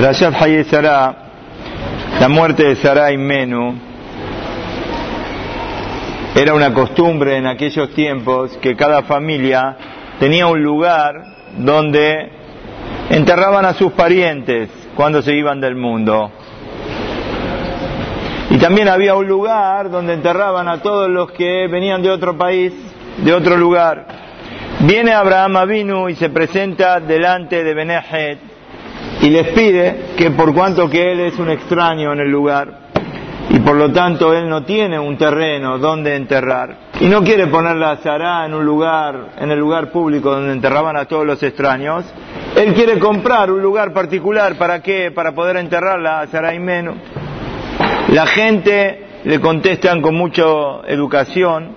Rayat Haye Sarah, la muerte de Sarah y Menú, era una costumbre en aquellos tiempos que cada familia tenía un lugar donde enterraban a sus parientes cuando se iban del mundo. Y también había un lugar donde enterraban a todos los que venían de otro país, de otro lugar. Viene Abraham Avinu y se presenta delante de Benehet y les pide que por cuanto que él es un extraño en el lugar y por lo tanto él no tiene un terreno donde enterrar y no quiere poner la Sará en un lugar, en el lugar público donde enterraban a todos los extraños, él quiere comprar un lugar particular, ¿para qué? Para poder enterrarla a Sará y menos. La gente le contestan con mucha educación.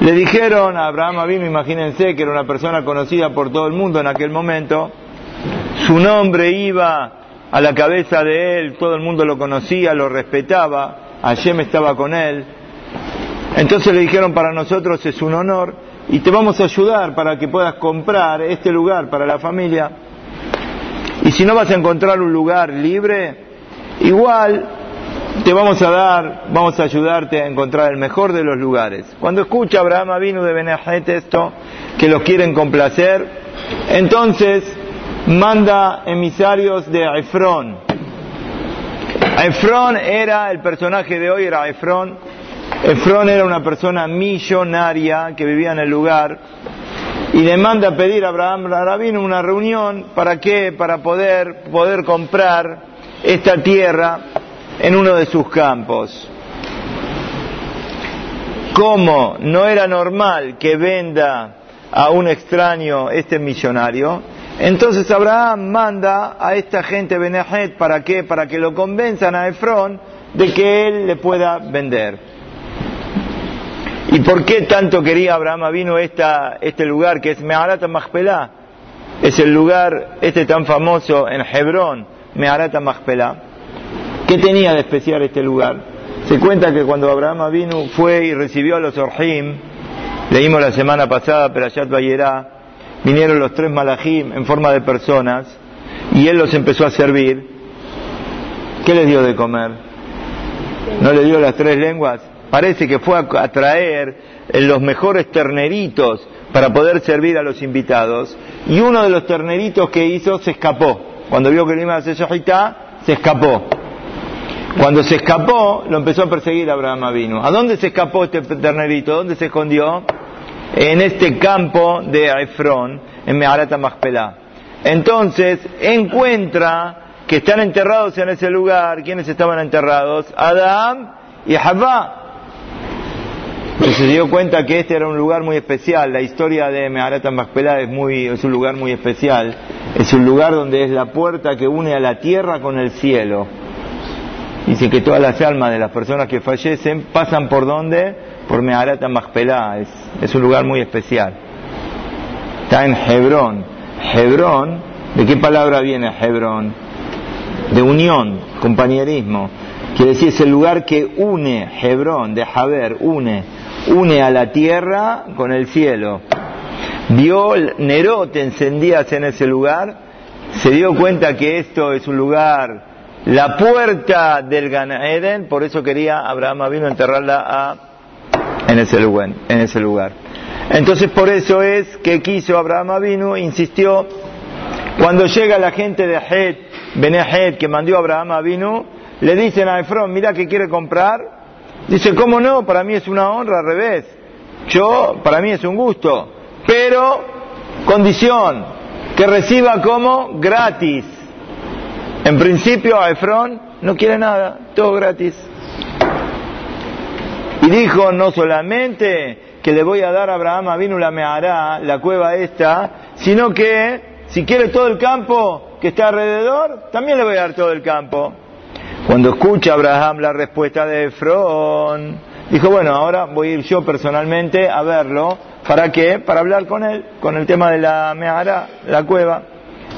Le dijeron a Abraham Avinu, imagínense que era una persona conocida por todo el mundo en aquel momento, su nombre iba a la cabeza de él, todo el mundo lo conocía, lo respetaba, Hashem estaba con él. Entonces le dijeron, para nosotros es un honor y te vamos a ayudar para que puedas comprar este lugar para la familia. Y si no vas a encontrar un lugar libre, igual te vamos a dar, vamos a ayudarte a encontrar el mejor de los lugares. Cuando escucha Abraham vino de Benejet esto, que los quieren complacer, entonces manda emisarios de Efrón. Efrón era, el personaje de hoy era Efrón. Efrón era una persona millonaria que vivía en el lugar y le manda a pedir a Abraham Rabino una reunión para qué, para poder, poder comprar esta tierra en uno de sus campos. Como no era normal que venda a un extraño este millonario, entonces Abraham manda a esta gente Benejet, ¿para qué? Para que lo convenzan a Efrón de que él le pueda vender. ¿Y por qué tanto quería Abraham vino esta, este lugar que es Meharat Machpelah? Es el lugar este tan famoso en Hebrón, Meharat Machpelah. ¿Qué tenía de especial este lugar? Se cuenta que cuando Abraham vino fue y recibió a los Orhim, leímos la semana pasada, Perashat Bayerá, vinieron los tres malajim en forma de personas y él los empezó a servir. ¿Qué les dio de comer? ¿No le dio las tres lenguas? Parece que fue a traer los mejores terneritos para poder servir a los invitados y uno de los terneritos que hizo se escapó. Cuando vio que le iba a hacer se escapó. Cuando se escapó, lo empezó a perseguir Abraham Avinu. ¿A dónde se escapó este ternerito? ¿Dónde se escondió? En este campo de Efrón, en Meharata Machpelah. Entonces encuentra que están enterrados en ese lugar. ¿Quiénes estaban enterrados? Adán y Javá. Se dio cuenta que este era un lugar muy especial. La historia de Meharata Machpelah es, muy, es un lugar muy especial. Es un lugar donde es la puerta que une a la tierra con el cielo. Dice que todas las almas de las personas que fallecen pasan por donde? Por Meharata Machpelah. Es, es un lugar muy especial. Está en Hebrón. Hebrón, ¿de qué palabra viene Hebrón? De unión, compañerismo. Quiere decir, es el lugar que une, Hebrón, de Haber, une, une a la tierra con el cielo. Vio Nerot encendidas en ese lugar, se dio cuenta que esto es un lugar la puerta del Gan Eden, por eso quería Abraham vino a enterrarla a, en, ese lugar, en ese lugar. Entonces por eso es que quiso Abraham vino, insistió, cuando llega la gente de Het, Benehet, que mandó Abraham vino, le dicen a Efron, mira que quiere comprar, dice, ¿cómo no? Para mí es una honra, al revés. Yo, para mí es un gusto, pero condición, que reciba como gratis en principio, a Efrón no quiere nada, todo gratis. Dijo, no solamente que le voy a dar a Abraham vino la hará la cueva esta, sino que si quiere todo el campo que está alrededor, también le voy a dar todo el campo. Cuando escucha Abraham la respuesta de Efrón, dijo, bueno, ahora voy a ir yo personalmente a verlo. ¿Para qué? Para hablar con él, con el tema de la Mehará, la cueva.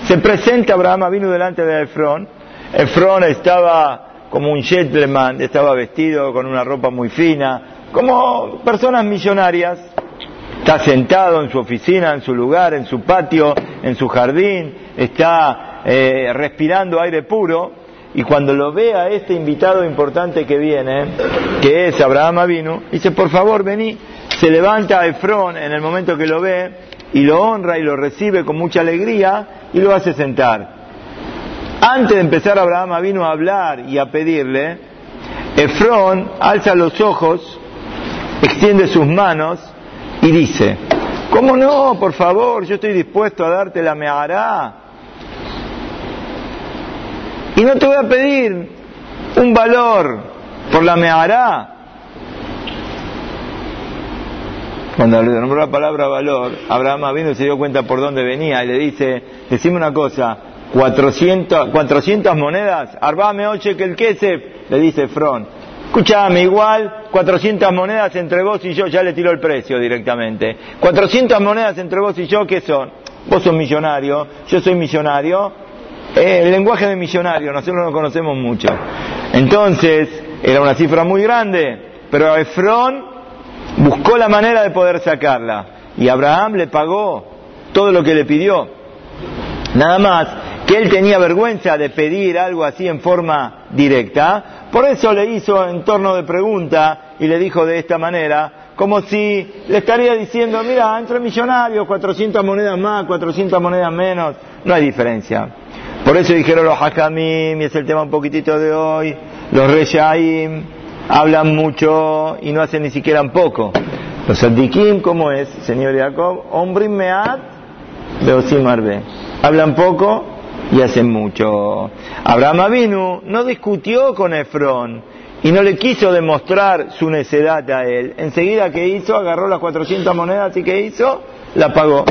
Se presenta Abraham vino delante de Efrón. Efrón estaba como un gentleman, estaba vestido con una ropa muy fina, como personas millonarias. Está sentado en su oficina, en su lugar, en su patio, en su jardín, está eh, respirando aire puro, y cuando lo ve a este invitado importante que viene, que es Abraham Avinu, dice, por favor, vení, se levanta a Efrón en el momento que lo ve, y lo honra y lo recibe con mucha alegría, y lo hace sentar. Antes de empezar Abraham vino a hablar y a pedirle, Efrón alza los ojos, extiende sus manos y dice, ¿cómo no? Por favor, yo estoy dispuesto a darte la mehará. Y no te voy a pedir un valor por la mehará. Cuando le nombró la palabra valor, Abraham vino y se dio cuenta por dónde venía y le dice, decime una cosa, 400, 400 monedas, arbame oche que el quesef, le dice Fron. Escuchame, igual 400 monedas entre vos y yo, ya le tiró el precio directamente. 400 monedas entre vos y yo, ¿qué son? Vos sos millonario, yo soy millonario. Eh, el lenguaje de millonario, nosotros no conocemos mucho. Entonces, era una cifra muy grande, pero Efrón buscó la manera de poder sacarla. Y Abraham le pagó todo lo que le pidió. Nada más que él tenía vergüenza de pedir algo así en forma directa, por eso le hizo en torno de pregunta y le dijo de esta manera, como si le estaría diciendo, mira, entre millonarios, 400 monedas más, 400 monedas menos, no hay diferencia. Por eso dijeron los hakamim, y es el tema un poquitito de hoy, los reyaim, hablan mucho y no hacen ni siquiera un poco. Los adikim, ¿cómo es, señor Jacob? Hombre meat, beosim arbe. Hablan poco y hace mucho. Abraham Avinu no discutió con Efrón y no le quiso demostrar su necedad a él. Enseguida que hizo, agarró las 400 monedas y que hizo, la pagó.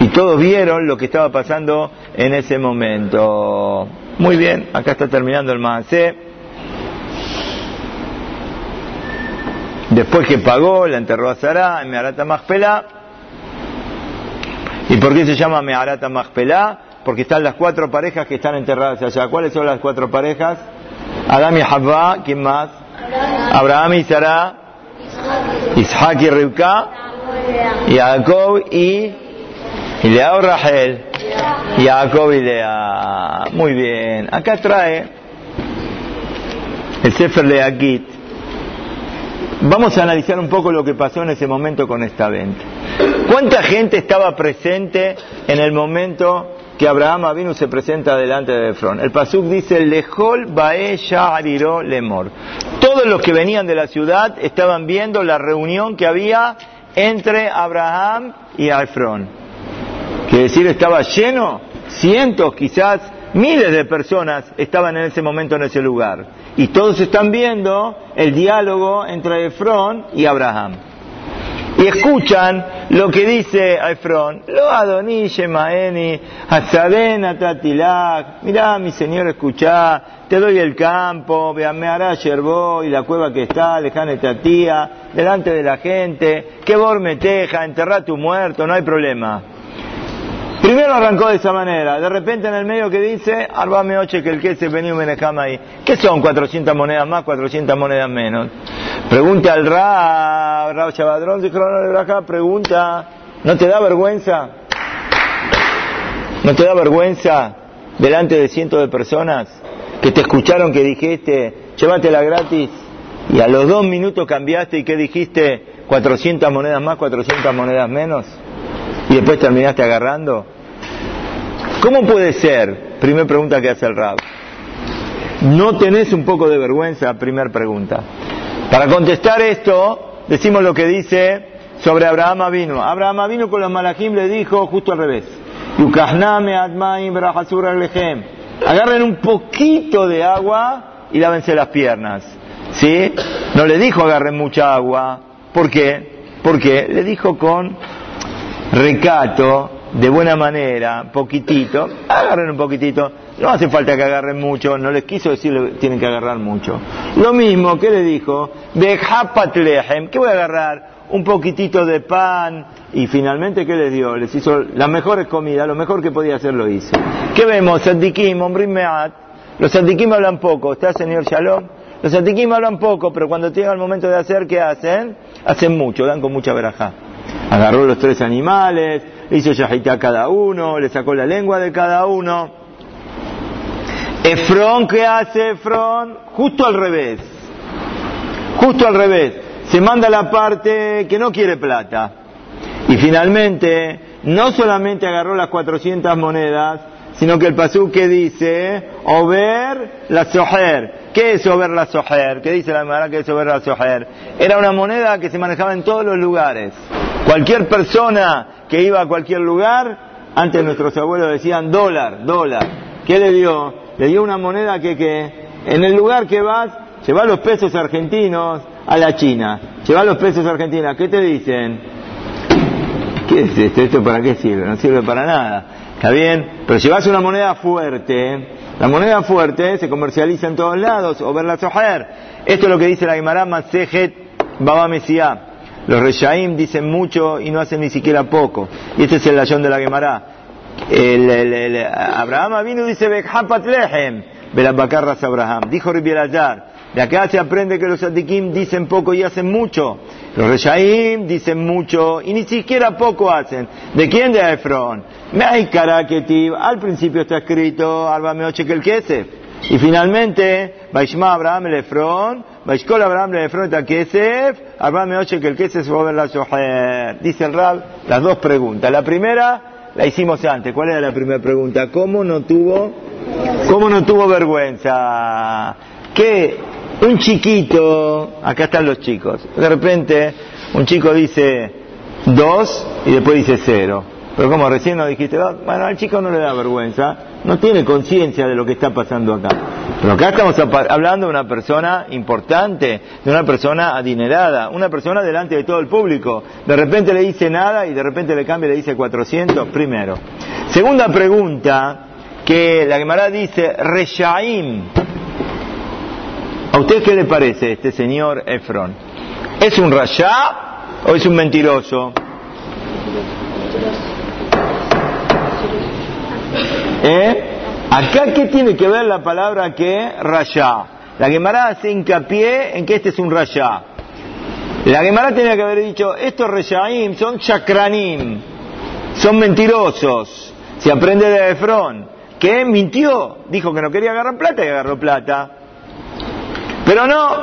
Y todos vieron lo que estaba pasando en ese momento. Muy bien, acá está terminando el Maasé. Después que pagó, la enterró a Sarah en Meharata Machpelah ¿Y por qué se llama Meharata Machpelah? Porque están las cuatro parejas que están enterradas allá. ¿Cuáles son las cuatro parejas? Adam y Havva, ¿quién más? Abraham y Sarah, Isaac y Rivka, Jacob y, y Lea o Rachel, Jacob y Lea. Muy bien, acá trae el Sefer Leakit. Vamos a analizar un poco lo que pasó en ese momento con esta venta. ¿Cuánta gente estaba presente en el momento que Abraham vino se presenta delante de Efrón? El Pasuk dice, Lejol Bae Ariro Lemor. Todos los que venían de la ciudad estaban viendo la reunión que había entre Abraham y Efrón. Quiere decir, estaba lleno, cientos, quizás miles de personas estaban en ese momento en ese lugar. Y todos están viendo el diálogo entre Efrón y Abraham y escuchan lo que dice Efrón, lo adoní Shemaeni, Hazadena Tatilak, mirá mi señor, escuchá, te doy el campo, me hará yerbo y la cueva que está, lejana Tatía, delante de la gente, que bor me teja, enterrá tu muerto, no hay problema. Primero arrancó de esa manera, de repente en el medio que dice, Arbame oche que el que se venía un ahí. ¿Qué son 400 monedas más, 400 monedas menos? Pregunta al Ra, Ra Chabadrón, de acá, pregunta, ¿no te da vergüenza? ¿No te da vergüenza delante de cientos de personas que te escucharon que dijiste, llévatela gratis? Y a los dos minutos cambiaste y que dijiste 400 monedas más, 400 monedas menos. Y después terminaste agarrando. ¿Cómo puede ser? Primer pregunta que hace el Rab. ¿No tenés un poco de vergüenza? Primer pregunta. Para contestar esto, decimos lo que dice sobre Abraham Avinu. Abraham Avinu con los malajim le dijo justo al revés. Agarren un poquito de agua y lávense las piernas. ¿Sí? No le dijo agarren mucha agua. ¿Por qué? Porque le dijo con recato, de buena manera, poquitito, agarren un poquitito, no hace falta que agarren mucho, no les quiso decir que tienen que agarrar mucho. Lo mismo que le dijo, de Hapatlehem, ¿qué voy a agarrar? Un poquitito de pan, y finalmente, ¿qué les dio? Les hizo las mejores comidas, lo mejor que podía hacer lo hizo. ¿Qué vemos? Sadikim, Ombrim Meat, los Sadikim hablan poco, ¿está señor Shalom? Los Sadikim hablan poco, pero cuando llega el momento de hacer, ¿qué hacen? Hacen mucho, dan con mucha verajá agarró los tres animales, le hizo yajita a cada uno, le sacó la lengua de cada uno. Efrón, ¿qué hace Efrón? Justo al revés. Justo al revés. Se manda la parte que no quiere plata. Y finalmente, no solamente agarró las 400 monedas, sino que el pasú que dice, Over la Soher. ¿Qué es Over la Soher? ¿Qué dice la Gemara que es Over la Soher? Era una moneda que se manejaba en todos los lugares. Cualquier persona que iba a cualquier lugar, antes nuestros abuelos decían dólar, dólar. ¿Qué le dio? Le dio una moneda que, que en el lugar que vas, lleva los pesos argentinos a la China. Lleva los pesos argentinos. ¿Qué te dicen? ¿Qué es esto? ¿Esto para qué sirve? No sirve para nada. ¿Está bien? Pero llevas una moneda fuerte. La moneda fuerte se comercializa en todos lados. O verla sojer. Esto es lo que dice la Gemara Masejet Baba Mesías. Los Reshaim dicen mucho y no hacen ni siquiera poco. Y este es el layón de la Gemara. El, Abraham vino y dice, Bekhapat lehem, Belabakarras Abraham. Dijo Ribielazar. De acá se aprende que los Adikim dicen poco y hacen mucho. Los Reshaim dicen mucho y ni siquiera poco hacen. ¿De quién? De Efron. Al principio está escrito, Alba Meoche. Y finalmente, Vaishma Abraham el Efron, Vaishkol Abraham el Efron eta Kesef, Alba Meoche que el Kesef va a ver la. Dice el Rab, las dos preguntas. La primera la hicimos antes. ¿Cuál era la primera pregunta? ¿Cómo no tuvo, cómo no tuvo vergüenza? Que un chiquito, acá están los chicos, de repente un chico dice dos y después dice cero. Pero como recién nos dijiste dos, bueno, al chico no le da vergüenza, no tiene conciencia de lo que está pasando acá. Pero acá estamos hablando de una persona importante, de una persona adinerada, una persona delante de todo el público. De repente le dice nada y de repente le cambia y le dice 400, primero. Segunda pregunta, que la Gemara dice, Reshaim. ¿A usted qué le parece este señor Efron? ¿Es un rayá o es un mentiroso? ¿Eh? Acá, ¿qué tiene que ver la palabra que rayá? La Gemara hace hincapié en que este es un rayá. La Gemara tenía que haber dicho, estos reyaim son chakranim, son mentirosos. Se aprende de Efrón, que mintió, dijo que no quería agarrar plata y agarró plata. Pero no,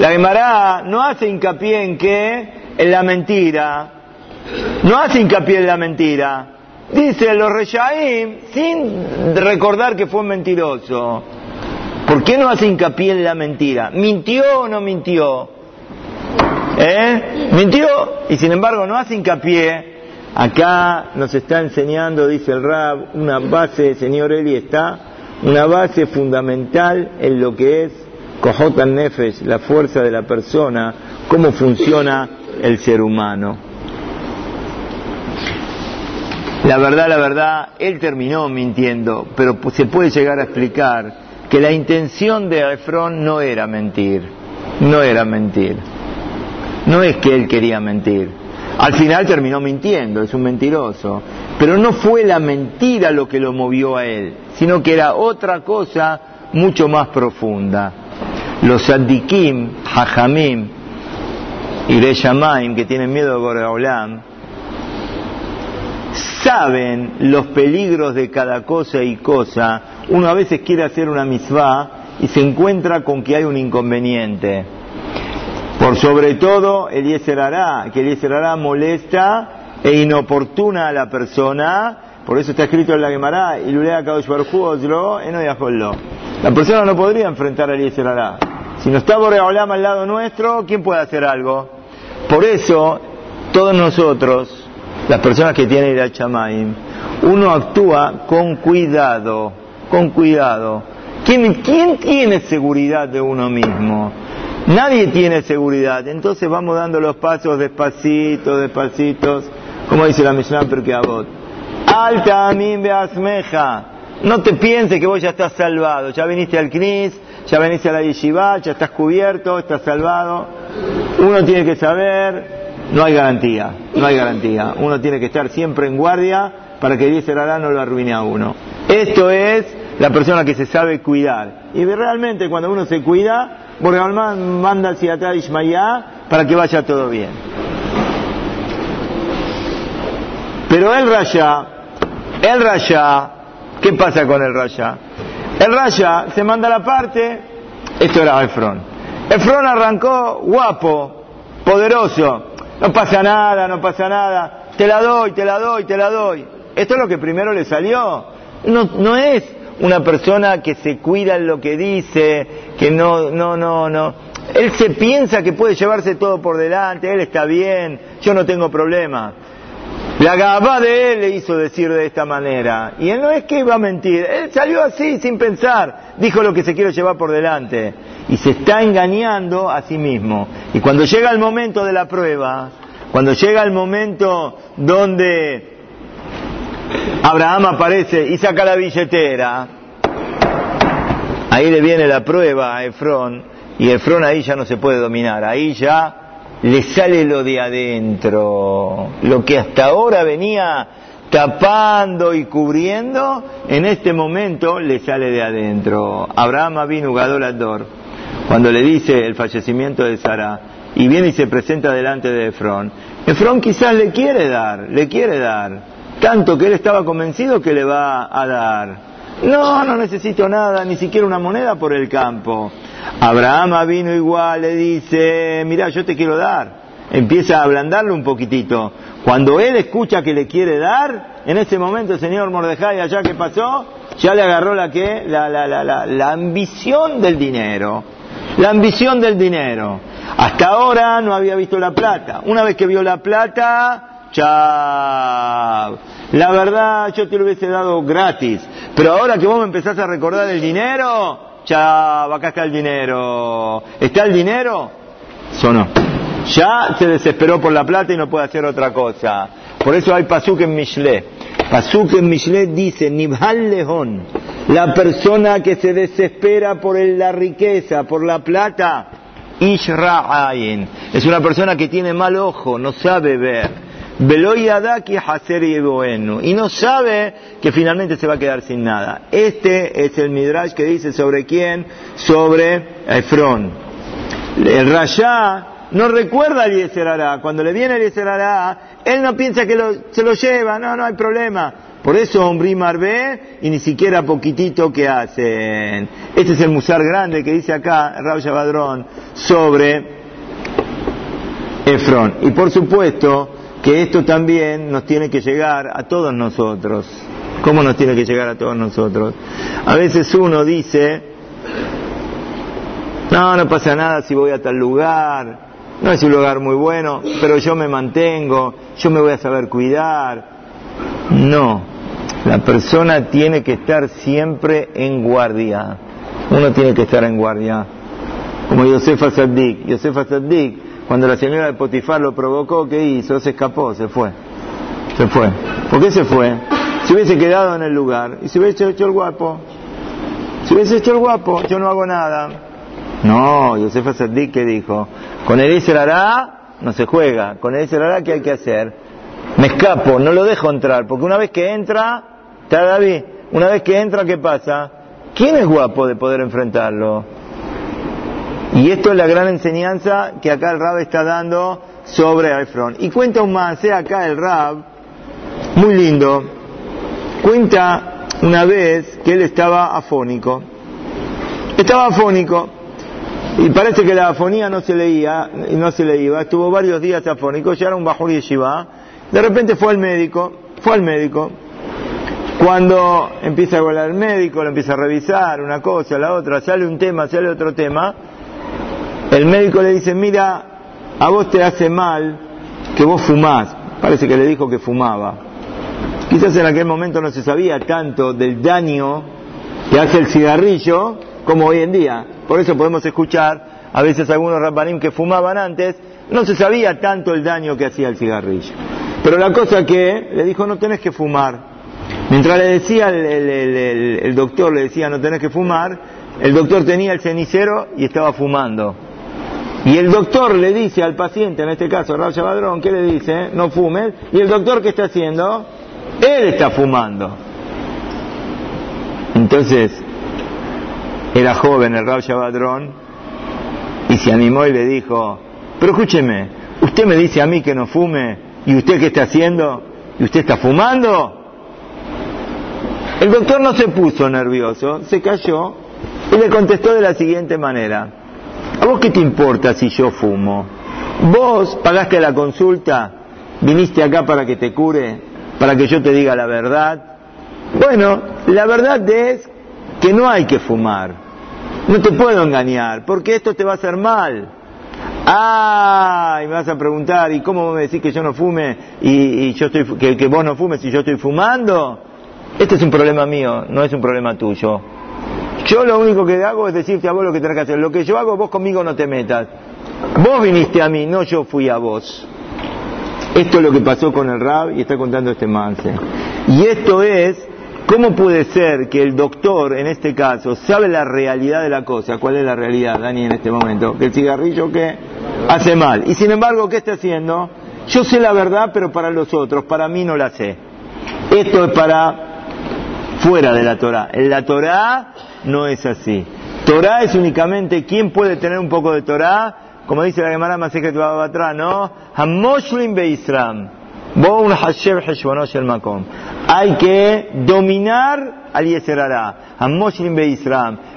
la Gemara no hace hincapié en que en la mentira, no hace hincapié en la mentira. Dice los Reyaim sin recordar que fue mentiroso. ¿Por qué no hace hincapié en la mentira? ¿Mintió o no mintió? ¿Eh? ¿Mintió? Y sin embargo no hace hincapié. Acá nos está enseñando, dice el Rab, una base, señor Eli, está una base fundamental en lo que es Kohotan Nefesh, la fuerza de la persona, cómo funciona el ser humano. La verdad, la verdad, él terminó mintiendo, pero se puede llegar a explicar que la intención de Efrón no era mentir, no era mentir. No es que él quería mentir. Al final terminó mintiendo, es un mentiroso. Pero no fue la mentira lo que lo movió a él, sino que era otra cosa mucho más profunda. Los Sadikim, Hajamim y Reyamaim, que tienen miedo de Boreolam, saben los peligros de cada cosa y cosa. Uno a veces quiere hacer una misvá y se encuentra con que hay un inconveniente. Por sobre todo, Eliezer hará, que Eliezer hará molesta e inoportuna a la persona, por eso está escrito en la Gemara, La persona no podría enfrentar a Eliezer hará. Si no está Boreolam al lado nuestro, ¿quién puede hacer algo? Por eso, todos nosotros, las personas que tienen el Chamaim, uno actúa con cuidado, con cuidado. ¿Quién, ¿Quién tiene seguridad de uno mismo? Nadie tiene seguridad, entonces vamos dando los pasos despacito, despacitos, como dice la Mishnah Perkeabot. Alta mí asmeja. No te pienses que vos ya estás salvado, ya viniste al Knis, ya viniste a la yeshiva, ya estás cubierto, estás salvado. Uno tiene que saber, no hay garantía, no hay garantía. Uno tiene que estar siempre en guardia para que Dios no lo arruine a uno. Esto es la persona que se sabe cuidar. Y realmente cuando uno se cuida, Borgalman manda hacia atrás Ismaíá para que vaya todo bien. Pero el raya, el raya, ¿qué pasa con el raya? El raya se manda la parte, esto era Efron. Efron arrancó guapo, poderoso, no pasa nada, no pasa nada, te la doy, te la doy, te la doy. Esto es lo que primero le salió. No, no es una persona que se cuida en lo que dice, que no, no, no, no. Él se piensa que puede llevarse todo por delante, él está bien, yo no tengo problema. La gaba de él le hizo decir de esta manera. Y él no es que iba a mentir, él salió así, sin pensar, dijo lo que se quiere llevar por delante. Y se está engañando a sí mismo. Y cuando llega el momento de la prueba, cuando llega el momento donde Abraham aparece y saca la billetera, ahí le viene la prueba a Efrón, y Efrón ahí ya no se puede dominar, ahí ya le sale lo de adentro, lo que hasta ahora venía tapando y cubriendo, en este momento le sale de adentro. Abraham vino Gadolador, cuando le dice el fallecimiento de Sara, y viene y se presenta delante de Efrón, Efrón quizás le quiere dar, le quiere dar, tanto que él estaba convencido que le va a dar. No, no necesito nada, ni siquiera una moneda por el campo. Abraham vino igual, le dice, mira, yo te quiero dar. Empieza a ablandarle un poquitito. Cuando él escucha que le quiere dar, en ese momento el señor Mordejai, allá que pasó, ya le agarró la que, la, la, la, la, la ambición del dinero. La ambición del dinero. Hasta ahora no había visto la plata. Una vez que vio la plata, chao. La verdad yo te lo hubiese dado gratis. Pero ahora que vos me empezás a recordar el dinero, Chao, acá está el dinero. ¿Está el dinero? Sonó. Ya se desesperó por la plata y no puede hacer otra cosa. Por eso hay Pasuk en Mishle. Pasuk en Mishle dice, Nibhal Lejón, la persona que se desespera por la riqueza, por la plata, Ishra'ayin. Es una persona que tiene mal ojo, no sabe ver. Y no sabe que finalmente se va a quedar sin nada. Este es el Midrash que dice sobre quién, sobre Efrón. El Rayá no recuerda el Yeserará. Cuando le viene el Yeserará, él no piensa que se lo lleva, no, no hay problema. Por eso Ombrí Marvé y ni siquiera poquitito que hacen. Este es el musar grande que dice acá Raúl Badrón sobre Efrón. Y por supuesto, que esto también nos tiene que llegar a todos nosotros. ¿Cómo nos tiene que llegar a todos nosotros? A veces uno dice, no, no pasa nada si voy a tal lugar, no es un lugar muy bueno, pero yo me mantengo, yo me voy a saber cuidar. No, la persona tiene que estar siempre en guardia. Uno tiene que estar en guardia. Como Josefa Saddik. Josefa Saddik cuando la señora de Potifar lo provocó, ¿qué hizo? Se escapó, se fue. Se fue. ¿Por qué se fue? Si hubiese quedado en el lugar y si hubiese hecho el guapo. Si hubiese hecho el guapo, yo no hago nada. No, Josefa Saddik que dijo, con el hará no se juega, con el hará ¿qué hay que hacer? Me escapo, no lo dejo entrar, porque una vez que entra, está David, una vez que entra, ¿qué pasa? ¿Quién es guapo de poder enfrentarlo? Y esto es la gran enseñanza que acá el Rab está dando sobre Efron. Y cuenta un más, sea acá el Rab, muy lindo, cuenta una vez que él estaba afónico. Estaba afónico y parece que la afonía no se leía no se le iba. Estuvo varios días afónico, ya era un bajur yeshiva. De repente fue al médico, fue al médico. Cuando empieza a volar el médico, lo empieza a revisar, una cosa, la otra, sale un tema, sale otro tema el médico le dice, mira, a vos te hace mal que vos fumás. Parece que le dijo que fumaba. Quizás en aquel momento no se sabía tanto del daño que hace el cigarrillo como hoy en día. Por eso podemos escuchar a veces algunos rabanim que fumaban antes, no se sabía tanto el daño que hacía el cigarrillo. Pero la cosa que le dijo, no tenés que fumar. Mientras le decía el, el doctor, le decía, no tenés que fumar, el doctor tenía el cenicero y estaba fumando. Y el doctor le dice al paciente, en este caso Raúl Badrón, ¿qué le dice? No fumes. ¿Y el doctor qué está haciendo? Él está fumando. Entonces, era joven el Raúl Badrón y se animó y le dijo, pero escúcheme, usted me dice a mí que no fume y usted qué está haciendo? ¿Y usted está fumando? El doctor no se puso nervioso, se cayó y le contestó de la siguiente manera. ¿A vos qué te importa si yo fumo? Vos pagaste la consulta, viniste acá para que te cure, para que yo te diga la verdad. Bueno, la verdad es que no hay que fumar. No te puedo engañar, porque esto te va a hacer mal. Ah, me vas a preguntar, ¿y cómo me decís que yo no fume y, yo estoy, que, que, vos no fumes y yo estoy fumando? Este es un problema mío, no es un problema tuyo. Yo lo único que hago es decirte a vos lo que tenés que hacer. Lo que yo hago, vos conmigo no te metas. Vos viniste a mí, no yo fui a vos. Esto es lo que pasó con el Rab y está contando este manse. Y esto es ¿Cómo puede ser que el doctor, en este caso, sabe la realidad de la cosa? ¿Cuál es la realidad, Dani, en este momento? Que el cigarrillo que hace mal. Y sin embargo, ¿qué está haciendo? Yo sé la verdad, pero para los otros, para mí no la sé. Esto es para fuera de la Torah. En la Torah no es así. Torah es únicamente quién puede tener un poco de Torah, como dice la Gemara Masejet atrás, ¿no? Hamoshlim Beisram. Hay que dominar al Yeserará.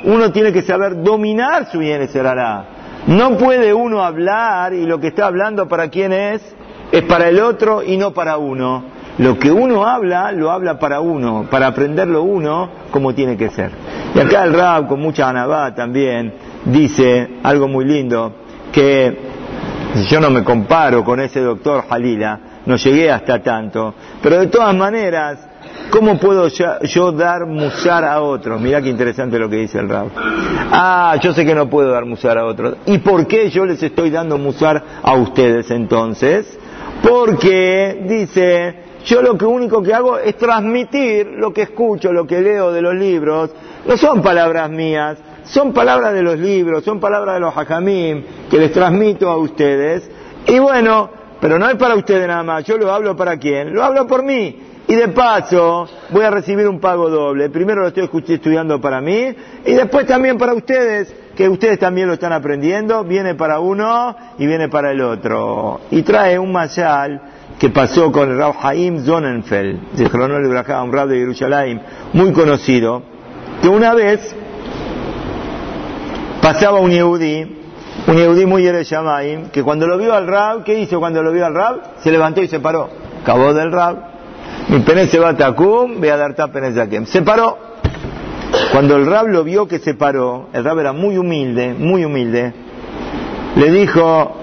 Uno tiene que saber dominar su Yeserará. No puede uno hablar y lo que está hablando para quién es, es para el otro y no para uno. Lo que uno habla, lo habla para uno, para aprenderlo uno como tiene que ser. Y acá el Rab, con mucha anabá también, dice algo muy lindo, que yo no me comparo con ese doctor Jalila, no llegué hasta tanto. Pero de todas maneras, ¿cómo puedo yo dar musar a otros? Mirá qué interesante lo que dice el Rab. Ah, yo sé que no puedo dar musar a otros. ¿Y por qué yo les estoy dando musar a ustedes entonces? Porque, dice, yo lo que único que hago es transmitir lo que escucho, lo que leo de los libros. No son palabras mías, son palabras de los libros, son palabras de los hajamim que les transmito a ustedes. Y bueno, pero no es para ustedes nada más, yo lo hablo para quién, lo hablo por mí. Y de paso voy a recibir un pago doble. Primero lo estoy estudiando para mí y después también para ustedes, que ustedes también lo están aprendiendo. Viene para uno y viene para el otro. Y trae un mayal que pasó con el Rab Haim Zonenfeld, de un Rab de Jerusalén, muy conocido, que una vez pasaba un Yehudi un Yehudí muy Yereshamaim, que cuando lo vio al Rab, ¿qué hizo cuando lo vio al Rab? Se levantó y se paró. Acabó del Rab. Mi pene se va a Takum, ve a dar Zakem. Se paró. Cuando el Rab lo vio que se paró, el Rab era muy humilde, muy humilde, le dijo,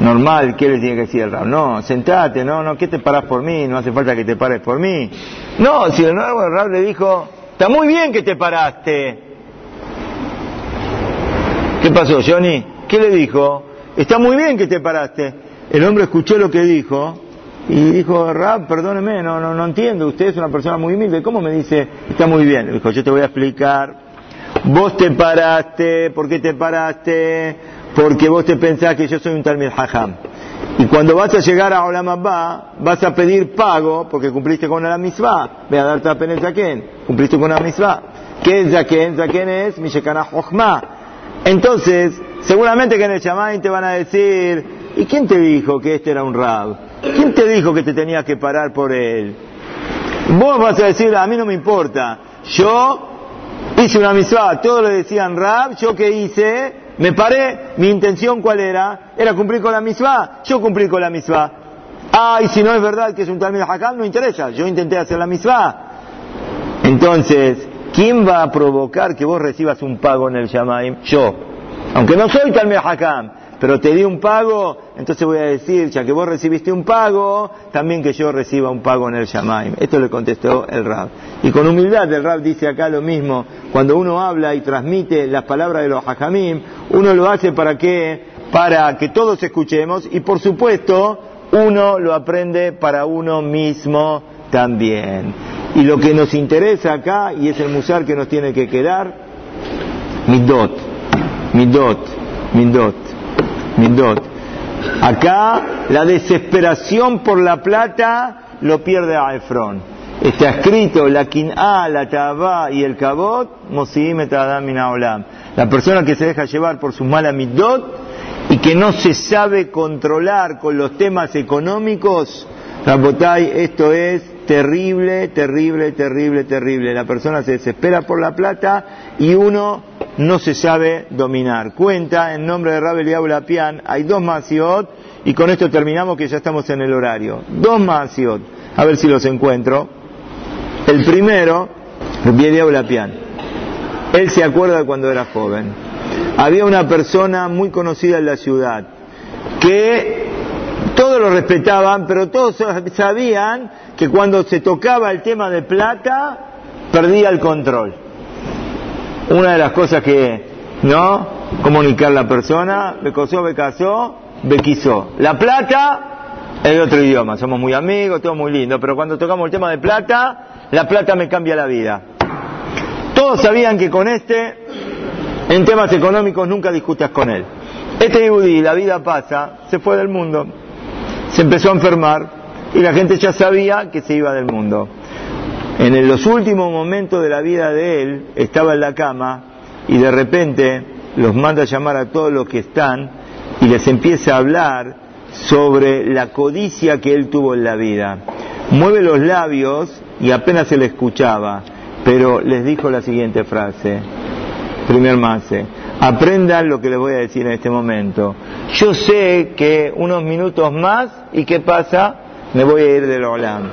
normal, ¿qué le tiene que decir el Rab? No, sentate, no, no, ¿qué te paras por mí? No hace falta que te pares por mí. No, si el Rab le dijo, está muy bien que te paraste, ¿Qué pasó, Johnny? ¿Qué le dijo? Está muy bien que te paraste. El hombre escuchó lo que dijo y dijo, Rab, perdóneme, no, no, no entiendo, usted es una persona muy humilde, ¿cómo me dice, está muy bien? dijo, yo te voy a explicar. Vos te paraste, ¿por qué te paraste? Porque vos te pensás que yo soy un Talmud Hajam. Y cuando vas a llegar a Olam Abba, vas a pedir pago porque cumpliste con la misma. Ve a darte a Pene Zaken, cumpliste con la misma. ¿Qué es Zaken? Zaken es Mishekana Jochma entonces, seguramente que en el Shamaim te van a decir, ¿y quién te dijo que este era un rab? ¿Quién te dijo que te tenías que parar por él? Vos vas a decir, a mí no me importa. Yo hice una misma, todos le decían rab, yo qué hice, me paré, mi intención cuál era, era cumplir con la misma, yo cumplí con la misma. Ah, y si no es verdad que es un Talmud Hakam, no interesa, yo intenté hacer la misma. Entonces, ¿Quién va a provocar que vos recibas un pago en el Shamaim? Yo. Aunque no soy tal Hakam, pero te di un pago, entonces voy a decir, ya que vos recibiste un pago, también que yo reciba un pago en el Shamaim. Esto le contestó el Rab. Y con humildad el Rab dice acá lo mismo, cuando uno habla y transmite las palabras de los Hakamim, uno lo hace para qué? Para que todos escuchemos y por supuesto uno lo aprende para uno mismo también. Y lo que nos interesa acá, y es el musar que nos tiene que quedar, midot, midot, midot, midot. Acá la desesperación por la plata lo pierde a Efron. Está escrito la quin'a, la tabá y el kabot, olam. La persona que se deja llevar por sus malas midot y que no se sabe controlar con los temas económicos, Rabotay, esto es terrible, terrible, terrible, terrible. La persona se desespera por la plata y uno no se sabe dominar. Cuenta en nombre de Rabel y Lapian, hay dos masiot y con esto terminamos que ya estamos en el horario. Dos masiot, a ver si los encuentro. El primero, Rabel Lapian. Él se acuerda cuando era joven. Había una persona muy conocida en la ciudad que todos lo respetaban, pero todos sabían que cuando se tocaba el tema de plata, perdía el control. Una de las cosas que, ¿no? Comunicar la persona, me cosó, me casó, me quiso. La plata, el otro idioma, somos muy amigos, todo muy lindo, pero cuando tocamos el tema de plata, la plata me cambia la vida. Todos sabían que con este, en temas económicos, nunca discutas con él. Este Yudí, la vida pasa, se fue del mundo se empezó a enfermar y la gente ya sabía que se iba del mundo. En los últimos momentos de la vida de él estaba en la cama y de repente los manda a llamar a todos los que están y les empieza a hablar sobre la codicia que él tuvo en la vida. Mueve los labios y apenas se le escuchaba, pero les dijo la siguiente frase, primer mase, aprendan lo que les voy a decir en este momento. Yo sé que unos minutos más y qué pasa, me voy a ir del Olam.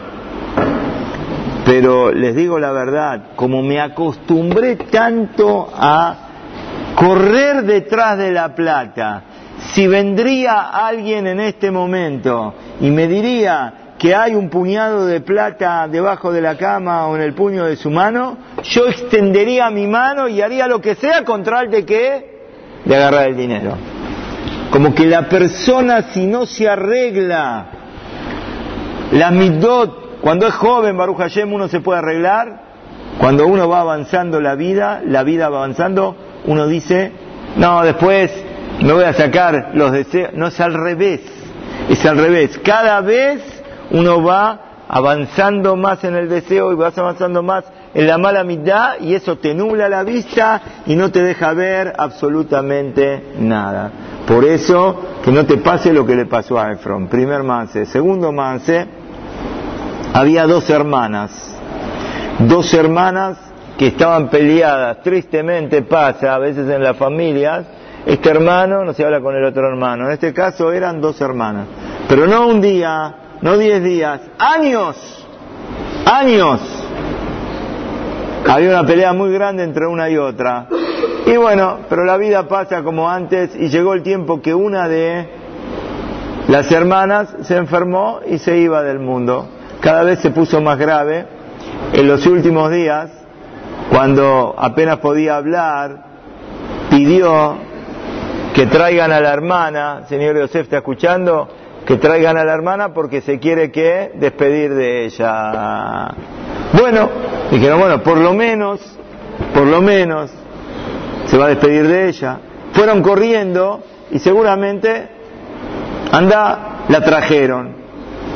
Pero les digo la verdad, como me acostumbré tanto a correr detrás de la plata, si vendría alguien en este momento y me diría que hay un puñado de plata debajo de la cama o en el puño de su mano, yo extendería mi mano y haría lo que sea contra el de que de agarrar el dinero. Como que la persona si no se arregla, la midot, cuando es joven, Baruch Hashem, uno se puede arreglar, cuando uno va avanzando la vida, la vida va avanzando, uno dice, no, después me voy a sacar los deseos, no es al revés, es al revés, cada vez uno va avanzando más en el deseo y vas avanzando más en la mala mitad y eso te nubla la vista y no te deja ver absolutamente nada. Por eso, que no te pase lo que le pasó a Efron. Primer manse. Segundo manse, había dos hermanas. Dos hermanas que estaban peleadas. Tristemente pasa a veces en las familias. Este hermano no se habla con el otro hermano. En este caso eran dos hermanas. Pero no un día, no diez días, años. Años. Había una pelea muy grande entre una y otra. Y bueno, pero la vida pasa como antes y llegó el tiempo que una de las hermanas se enfermó y se iba del mundo. Cada vez se puso más grave. En los últimos días, cuando apenas podía hablar, pidió que traigan a la hermana, señor Josef está escuchando, que traigan a la hermana porque se quiere que despedir de ella. Bueno, dijeron, bueno, por lo menos, por lo menos, se va a despedir de ella. Fueron corriendo y seguramente, anda, la trajeron.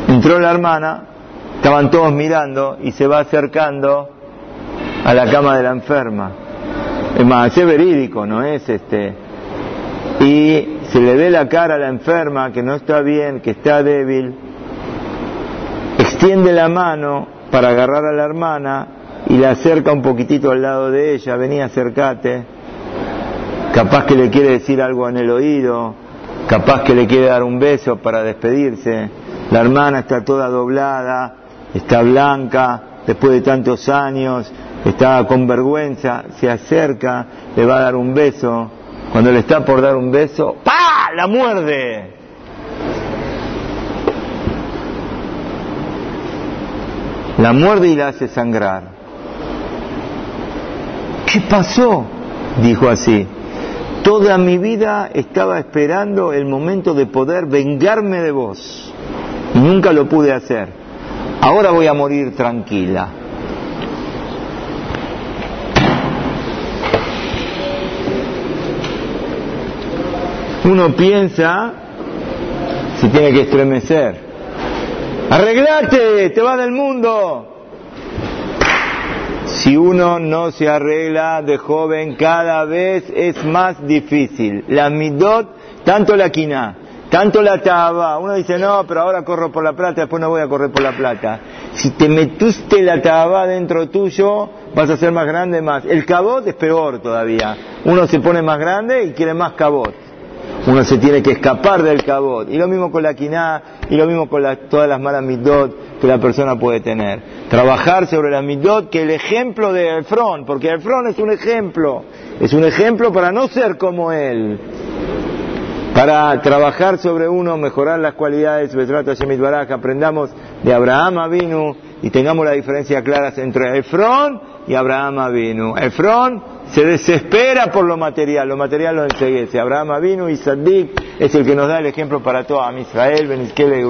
Entró la hermana, estaban todos mirando y se va acercando a la cama de la enferma. Es más, es verídico, no es este. Y se le ve la cara a la enferma que no está bien, que está débil. Extiende la mano para agarrar a la hermana y la acerca un poquitito al lado de ella. Vení, acércate capaz que le quiere decir algo en el oído, capaz que le quiere dar un beso para despedirse. La hermana está toda doblada, está blanca, después de tantos años, está con vergüenza, se acerca, le va a dar un beso. Cuando le está por dar un beso, ¡pa! ¡La muerde! La muerde y la hace sangrar. ¿Qué pasó? Dijo así. Toda mi vida estaba esperando el momento de poder vengarme de vos. Nunca lo pude hacer. Ahora voy a morir tranquila. Uno piensa si tiene que estremecer. Arreglate, te vas del mundo si uno no se arregla de joven, cada vez es más difícil. La midot tanto la quina, tanto la taba. Uno dice, no, pero ahora corro por la plata, después no voy a correr por la plata. Si te metiste la taba dentro tuyo, vas a ser más grande más. El cabot es peor todavía. Uno se pone más grande y quiere más cabot. Uno se tiene que escapar del cabot. Y lo mismo con la quiná, y lo mismo con todas las malas midot que la persona puede tener. Trabajar sobre las midot, que el ejemplo de Efrón, porque Efrón es un ejemplo, es un ejemplo para no ser como él. Para trabajar sobre uno, mejorar las cualidades, aprendamos de Abraham Avinu y tengamos la diferencia clara entre Efrón y Abraham Avinu. Efrón se desespera por lo material, lo material lo enseguece. Abraham vino y Sadik es el que nos da el ejemplo para todo Israel, Benizquel y